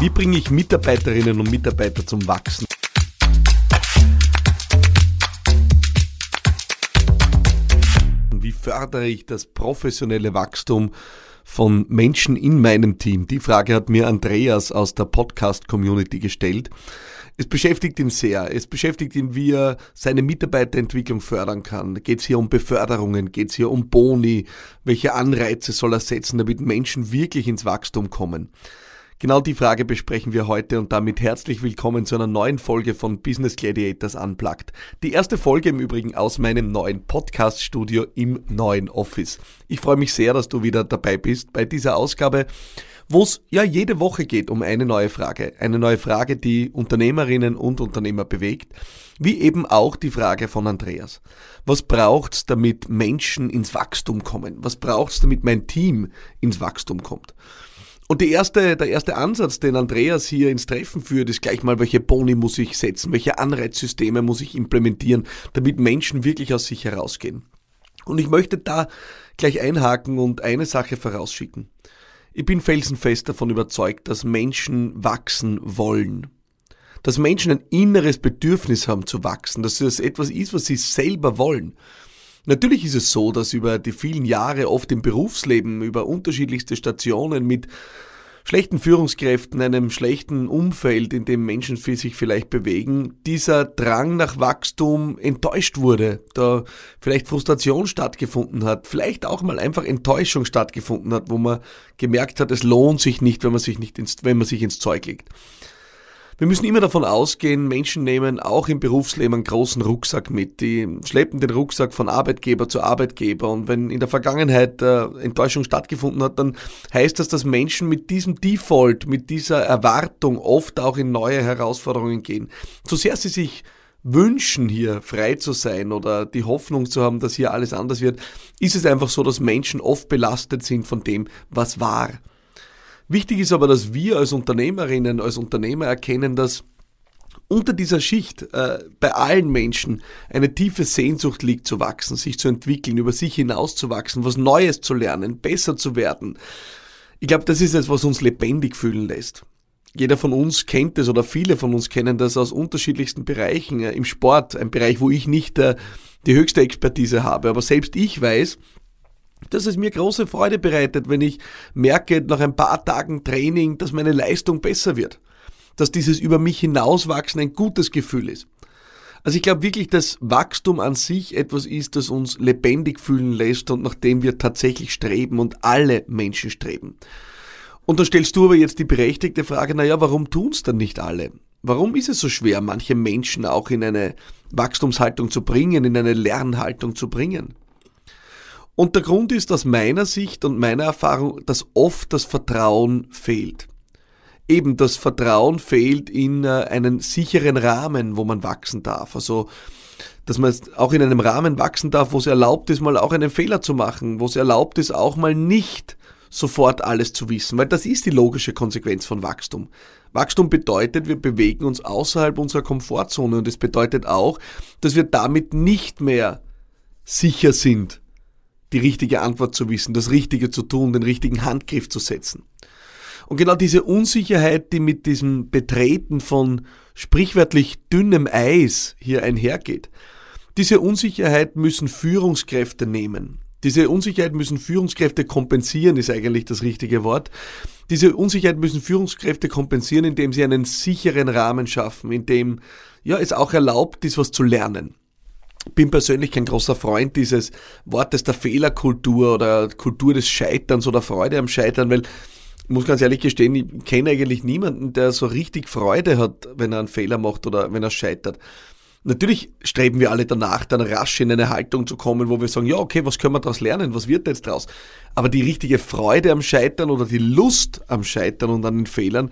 Wie bringe ich Mitarbeiterinnen und Mitarbeiter zum Wachsen? Wie fördere ich das professionelle Wachstum von Menschen in meinem Team? Die Frage hat mir Andreas aus der Podcast-Community gestellt. Es beschäftigt ihn sehr. Es beschäftigt ihn, wie er seine Mitarbeiterentwicklung fördern kann. Geht es hier um Beförderungen? Geht es hier um Boni? Welche Anreize soll er setzen, damit Menschen wirklich ins Wachstum kommen? Genau die Frage besprechen wir heute und damit herzlich willkommen zu einer neuen Folge von Business Gladiators Unplugged. Die erste Folge im Übrigen aus meinem neuen Podcast-Studio im neuen Office. Ich freue mich sehr, dass du wieder dabei bist bei dieser Ausgabe wo es ja jede Woche geht um eine neue Frage. Eine neue Frage, die Unternehmerinnen und Unternehmer bewegt, wie eben auch die Frage von Andreas. Was braucht's, damit Menschen ins Wachstum kommen? Was braucht's, damit mein Team ins Wachstum kommt? Und die erste, der erste Ansatz, den Andreas hier ins Treffen führt, ist gleich mal, welche Boni muss ich setzen, welche Anreizsysteme muss ich implementieren, damit Menschen wirklich aus sich herausgehen. Und ich möchte da gleich einhaken und eine Sache vorausschicken. Ich bin felsenfest davon überzeugt, dass Menschen wachsen wollen. Dass Menschen ein inneres Bedürfnis haben zu wachsen, dass es etwas ist, was sie selber wollen. Natürlich ist es so, dass über die vielen Jahre oft im Berufsleben, über unterschiedlichste Stationen mit schlechten Führungskräften, einem schlechten Umfeld, in dem Menschen sich vielleicht bewegen, dieser Drang nach Wachstum enttäuscht wurde, da vielleicht Frustration stattgefunden hat, vielleicht auch mal einfach Enttäuschung stattgefunden hat, wo man gemerkt hat, es lohnt sich nicht, wenn man sich nicht ins, wenn man sich ins Zeug legt. Wir müssen immer davon ausgehen, Menschen nehmen auch im Berufsleben einen großen Rucksack mit. Die schleppen den Rucksack von Arbeitgeber zu Arbeitgeber. Und wenn in der Vergangenheit äh, Enttäuschung stattgefunden hat, dann heißt das, dass Menschen mit diesem Default, mit dieser Erwartung oft auch in neue Herausforderungen gehen. So sehr sie sich wünschen, hier frei zu sein oder die Hoffnung zu haben, dass hier alles anders wird, ist es einfach so, dass Menschen oft belastet sind von dem, was war. Wichtig ist aber, dass wir als Unternehmerinnen, als Unternehmer erkennen, dass unter dieser Schicht äh, bei allen Menschen eine tiefe Sehnsucht liegt zu wachsen, sich zu entwickeln, über sich hinauszuwachsen, was Neues zu lernen, besser zu werden. Ich glaube, das ist es, was uns lebendig fühlen lässt. Jeder von uns kennt es oder viele von uns kennen das aus unterschiedlichsten Bereichen. Im Sport, ein Bereich, wo ich nicht äh, die höchste Expertise habe, aber selbst ich weiß, dass es mir große Freude bereitet, wenn ich merke nach ein paar Tagen Training, dass meine Leistung besser wird. Dass dieses über mich hinauswachsen ein gutes Gefühl ist. Also ich glaube wirklich, dass Wachstum an sich etwas ist, das uns lebendig fühlen lässt und nach dem wir tatsächlich streben und alle Menschen streben. Und da stellst du aber jetzt die berechtigte Frage, naja, warum tun es dann nicht alle? Warum ist es so schwer, manche Menschen auch in eine Wachstumshaltung zu bringen, in eine Lernhaltung zu bringen? Und der Grund ist aus meiner Sicht und meiner Erfahrung, dass oft das Vertrauen fehlt. Eben das Vertrauen fehlt in äh, einen sicheren Rahmen, wo man wachsen darf. Also, dass man auch in einem Rahmen wachsen darf, wo es erlaubt ist, mal auch einen Fehler zu machen, wo es erlaubt ist, auch mal nicht sofort alles zu wissen, weil das ist die logische Konsequenz von Wachstum. Wachstum bedeutet, wir bewegen uns außerhalb unserer Komfortzone und es bedeutet auch, dass wir damit nicht mehr sicher sind die richtige Antwort zu wissen, das Richtige zu tun, den richtigen Handgriff zu setzen. Und genau diese Unsicherheit, die mit diesem Betreten von sprichwörtlich dünnem Eis hier einhergeht, diese Unsicherheit müssen Führungskräfte nehmen. Diese Unsicherheit müssen Führungskräfte kompensieren, ist eigentlich das richtige Wort. Diese Unsicherheit müssen Führungskräfte kompensieren, indem sie einen sicheren Rahmen schaffen, in dem ja, es auch erlaubt ist, was zu lernen bin persönlich kein großer Freund dieses Wortes der Fehlerkultur oder Kultur des Scheiterns oder Freude am Scheitern, weil ich muss ganz ehrlich gestehen, ich kenne eigentlich niemanden, der so richtig Freude hat, wenn er einen Fehler macht oder wenn er scheitert. Natürlich streben wir alle danach, dann rasch in eine Haltung zu kommen, wo wir sagen, ja, okay, was können wir daraus lernen? Was wird jetzt daraus? Aber die richtige Freude am Scheitern oder die Lust am Scheitern und an den Fehlern,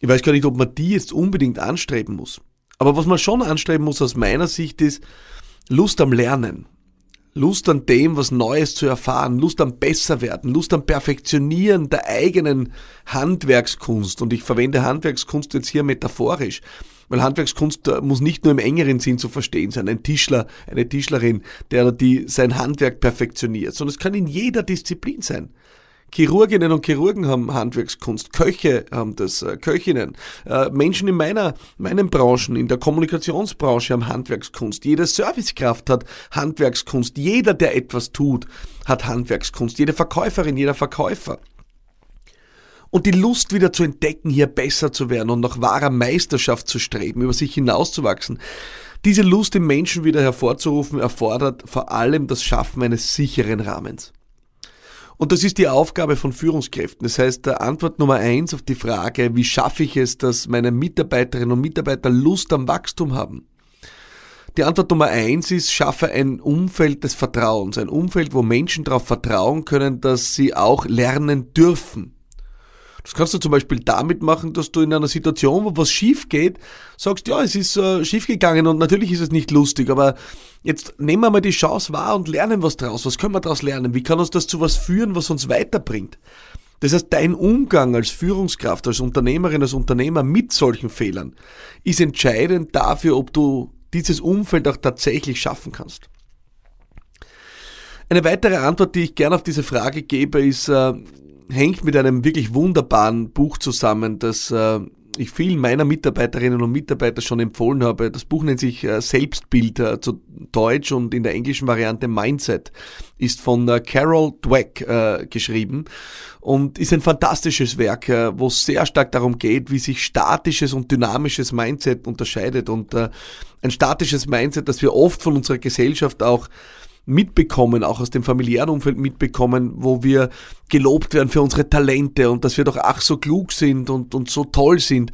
ich weiß gar nicht, ob man die jetzt unbedingt anstreben muss. Aber was man schon anstreben muss aus meiner Sicht ist, Lust am Lernen, Lust an dem, was Neues zu erfahren, Lust am Besserwerden, Lust am Perfektionieren der eigenen Handwerkskunst. Und ich verwende Handwerkskunst jetzt hier metaphorisch, weil Handwerkskunst äh, muss nicht nur im engeren Sinn zu verstehen sein. Ein Tischler, eine Tischlerin, der die sein Handwerk perfektioniert, sondern es kann in jeder Disziplin sein. Chirurginnen und Chirurgen haben Handwerkskunst, Köche haben das, äh, Köchinnen, äh, Menschen in meiner, meinen Branchen, in der Kommunikationsbranche haben Handwerkskunst, jede Servicekraft hat Handwerkskunst, jeder, der etwas tut, hat Handwerkskunst, jede Verkäuferin, jeder Verkäufer. Und die Lust wieder zu entdecken, hier besser zu werden und nach wahrer Meisterschaft zu streben, über sich hinauszuwachsen, diese Lust im Menschen wieder hervorzurufen, erfordert vor allem das Schaffen eines sicheren Rahmens. Und das ist die Aufgabe von Führungskräften. Das heißt, Antwort Nummer eins auf die Frage, wie schaffe ich es, dass meine Mitarbeiterinnen und Mitarbeiter Lust am Wachstum haben? Die Antwort Nummer eins ist, schaffe ein Umfeld des Vertrauens. Ein Umfeld, wo Menschen darauf vertrauen können, dass sie auch lernen dürfen. Das kannst du zum Beispiel damit machen, dass du in einer Situation, wo was schief geht, sagst, ja, es ist äh, schief gegangen und natürlich ist es nicht lustig, aber jetzt nehmen wir mal die Chance wahr und lernen was draus. Was können wir daraus lernen? Wie kann uns das zu was führen, was uns weiterbringt? Das heißt, dein Umgang als Führungskraft, als Unternehmerin, als Unternehmer mit solchen Fehlern ist entscheidend dafür, ob du dieses Umfeld auch tatsächlich schaffen kannst. Eine weitere Antwort, die ich gerne auf diese Frage gebe, ist, äh, hängt mit einem wirklich wunderbaren Buch zusammen, das äh, ich vielen meiner Mitarbeiterinnen und Mitarbeiter schon empfohlen habe. Das Buch nennt sich äh, Selbstbild äh, zu Deutsch und in der englischen Variante Mindset. Ist von äh, Carol Dweck äh, geschrieben und ist ein fantastisches Werk, äh, wo es sehr stark darum geht, wie sich statisches und dynamisches Mindset unterscheidet. Und äh, ein statisches Mindset, das wir oft von unserer Gesellschaft auch mitbekommen, auch aus dem familiären Umfeld mitbekommen, wo wir gelobt werden für unsere Talente und dass wir doch ach so klug sind und, und so toll sind.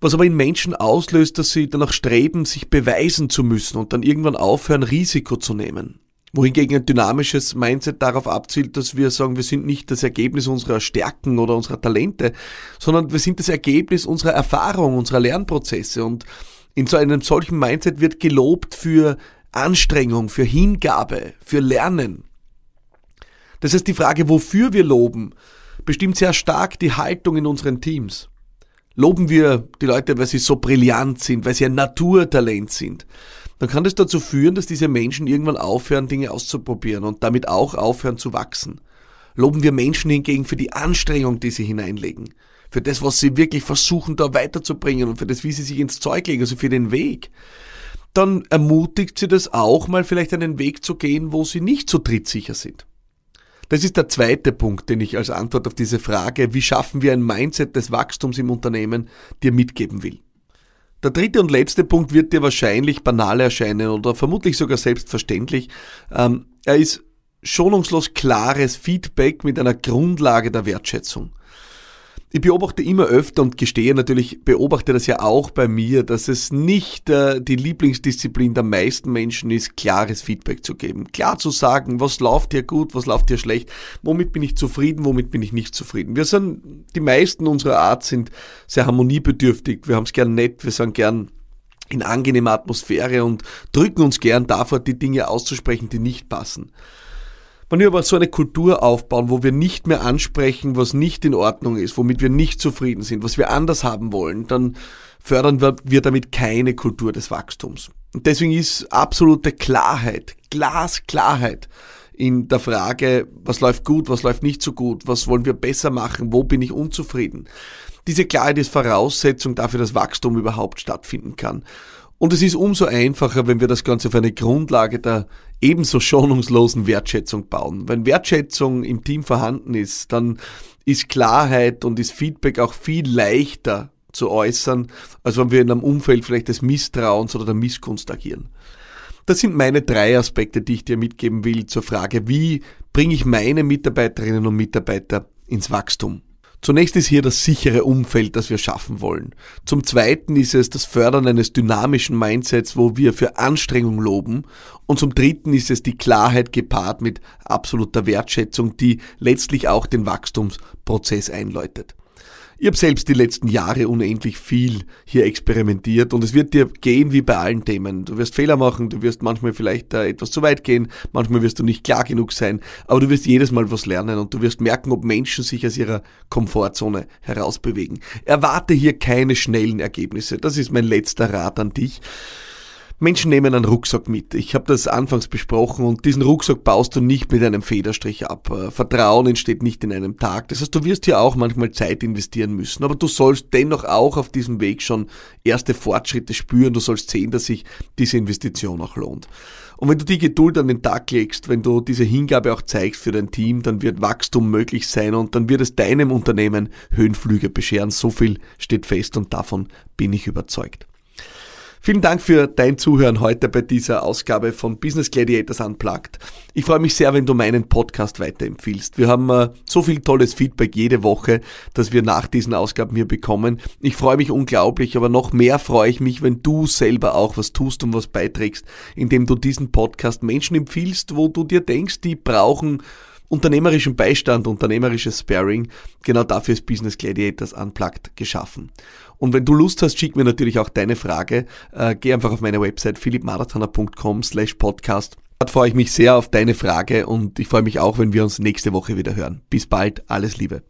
Was aber in Menschen auslöst, dass sie danach streben, sich beweisen zu müssen und dann irgendwann aufhören, Risiko zu nehmen. Wohingegen ein dynamisches Mindset darauf abzielt, dass wir sagen, wir sind nicht das Ergebnis unserer Stärken oder unserer Talente, sondern wir sind das Ergebnis unserer Erfahrung, unserer Lernprozesse. Und in so einem solchen Mindset wird gelobt für Anstrengung, für Hingabe, für Lernen. Das heißt, die Frage, wofür wir loben, bestimmt sehr stark die Haltung in unseren Teams. Loben wir die Leute, weil sie so brillant sind, weil sie ein Naturtalent sind, dann kann das dazu führen, dass diese Menschen irgendwann aufhören, Dinge auszuprobieren und damit auch aufhören zu wachsen. Loben wir Menschen hingegen für die Anstrengung, die sie hineinlegen, für das, was sie wirklich versuchen, da weiterzubringen und für das, wie sie sich ins Zeug legen, also für den Weg dann ermutigt sie das auch mal vielleicht einen Weg zu gehen, wo sie nicht so trittsicher sind. Das ist der zweite Punkt, den ich als Antwort auf diese Frage, wie schaffen wir ein Mindset des Wachstums im Unternehmen, dir mitgeben will. Der dritte und letzte Punkt wird dir wahrscheinlich banal erscheinen oder vermutlich sogar selbstverständlich. Ähm, er ist schonungslos klares Feedback mit einer Grundlage der Wertschätzung. Ich beobachte immer öfter und gestehe natürlich, beobachte das ja auch bei mir, dass es nicht äh, die Lieblingsdisziplin der meisten Menschen ist, klares Feedback zu geben. Klar zu sagen, was läuft hier gut, was läuft hier schlecht, womit bin ich zufrieden, womit bin ich nicht zufrieden. Wir sind, die meisten unserer Art sind sehr harmoniebedürftig, wir haben es gern nett, wir sind gern in angenehmer Atmosphäre und drücken uns gern davor, die Dinge auszusprechen, die nicht passen. Wenn wir aber so eine Kultur aufbauen, wo wir nicht mehr ansprechen, was nicht in Ordnung ist, womit wir nicht zufrieden sind, was wir anders haben wollen, dann fördern wir damit keine Kultur des Wachstums. Und deswegen ist absolute Klarheit, Glasklarheit in der Frage, was läuft gut, was läuft nicht so gut, was wollen wir besser machen, wo bin ich unzufrieden. Diese Klarheit ist Voraussetzung dafür, dass Wachstum überhaupt stattfinden kann. Und es ist umso einfacher, wenn wir das Ganze auf eine Grundlage der ebenso schonungslosen Wertschätzung bauen. Wenn Wertschätzung im Team vorhanden ist, dann ist Klarheit und ist Feedback auch viel leichter zu äußern, als wenn wir in einem Umfeld vielleicht des Misstrauens oder der Missgunst agieren. Das sind meine drei Aspekte, die ich dir mitgeben will zur Frage, wie bringe ich meine Mitarbeiterinnen und Mitarbeiter ins Wachstum. Zunächst ist hier das sichere Umfeld, das wir schaffen wollen. Zum Zweiten ist es das Fördern eines dynamischen Mindsets, wo wir für Anstrengung loben. Und zum Dritten ist es die Klarheit gepaart mit absoluter Wertschätzung, die letztlich auch den Wachstumsprozess einläutet. Ich habe selbst die letzten Jahre unendlich viel hier experimentiert und es wird dir gehen wie bei allen Themen. Du wirst Fehler machen, du wirst manchmal vielleicht etwas zu weit gehen, manchmal wirst du nicht klar genug sein, aber du wirst jedes Mal was lernen und du wirst merken, ob Menschen sich aus ihrer Komfortzone herausbewegen. Erwarte hier keine schnellen Ergebnisse. Das ist mein letzter Rat an dich. Menschen nehmen einen Rucksack mit. Ich habe das anfangs besprochen und diesen Rucksack baust du nicht mit einem Federstrich ab. Äh, Vertrauen entsteht nicht in einem Tag. Das heißt, du wirst hier auch manchmal Zeit investieren müssen. Aber du sollst dennoch auch auf diesem Weg schon erste Fortschritte spüren. Du sollst sehen, dass sich diese Investition auch lohnt. Und wenn du die Geduld an den Tag legst, wenn du diese Hingabe auch zeigst für dein Team, dann wird Wachstum möglich sein und dann wird es deinem Unternehmen Höhenflüge bescheren. So viel steht fest und davon bin ich überzeugt. Vielen Dank für dein Zuhören heute bei dieser Ausgabe von Business Gladiators Unplugged. Ich freue mich sehr, wenn du meinen Podcast weiterempfiehlst. Wir haben äh, so viel tolles Feedback jede Woche, das wir nach diesen Ausgaben hier bekommen. Ich freue mich unglaublich, aber noch mehr freue ich mich, wenn du selber auch was tust und was beiträgst, indem du diesen Podcast Menschen empfiehlst, wo du dir denkst, die brauchen unternehmerischen Beistand, unternehmerisches Sparing. Genau dafür ist Business Gladiators Unplugged geschaffen. Und wenn du Lust hast, schick mir natürlich auch deine Frage. Äh, geh einfach auf meine Website philippmarathoner.com slash podcast. Dort freue ich mich sehr auf deine Frage und ich freue mich auch, wenn wir uns nächste Woche wieder hören. Bis bald, alles Liebe.